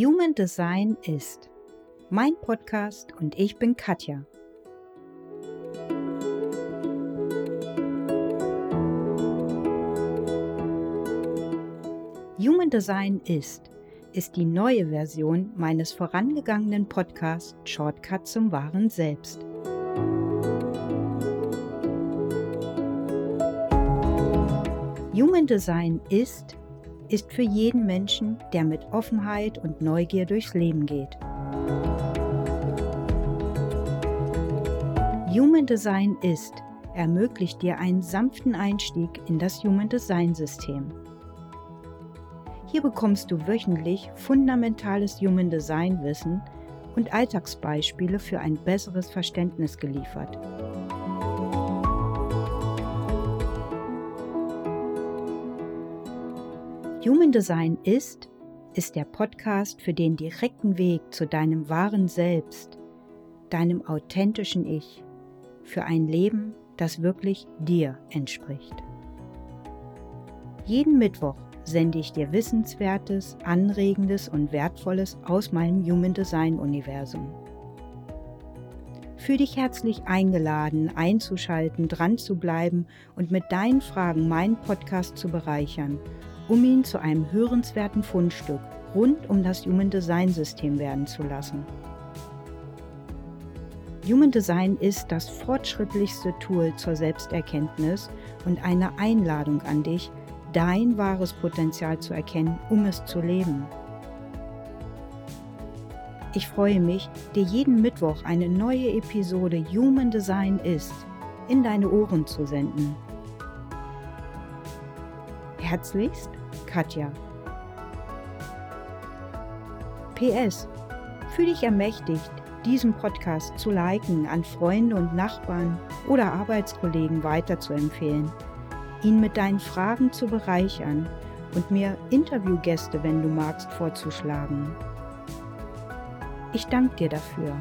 Human Design ist mein Podcast und ich bin Katja. Human Design ist ist die neue Version meines vorangegangenen Podcasts Shortcut zum wahren Selbst. Human Design ist ist für jeden Menschen, der mit Offenheit und Neugier durchs Leben geht. Human Design ist ermöglicht dir einen sanften Einstieg in das Human Design System. Hier bekommst du wöchentlich fundamentales Human Design Wissen und Alltagsbeispiele für ein besseres Verständnis geliefert. Human Design ist, ist der Podcast für den direkten Weg zu deinem wahren Selbst, deinem authentischen Ich, für ein Leben, das wirklich dir entspricht. Jeden Mittwoch sende ich dir Wissenswertes, Anregendes und Wertvolles aus meinem Human Design Universum. Fühl dich herzlich eingeladen, einzuschalten, dran zu bleiben und mit deinen Fragen meinen Podcast zu bereichern um ihn zu einem hörenswerten Fundstück rund um das Human Design System werden zu lassen. Human Design ist das fortschrittlichste Tool zur Selbsterkenntnis und eine Einladung an dich, dein wahres Potenzial zu erkennen, um es zu leben. Ich freue mich, dir jeden Mittwoch eine neue Episode Human Design ist in deine Ohren zu senden. Herzlichst, Katja. PS. Fühl dich ermächtigt, diesen Podcast zu liken, an Freunde und Nachbarn oder Arbeitskollegen weiterzuempfehlen, ihn mit deinen Fragen zu bereichern und mir Interviewgäste, wenn du magst, vorzuschlagen. Ich danke dir dafür.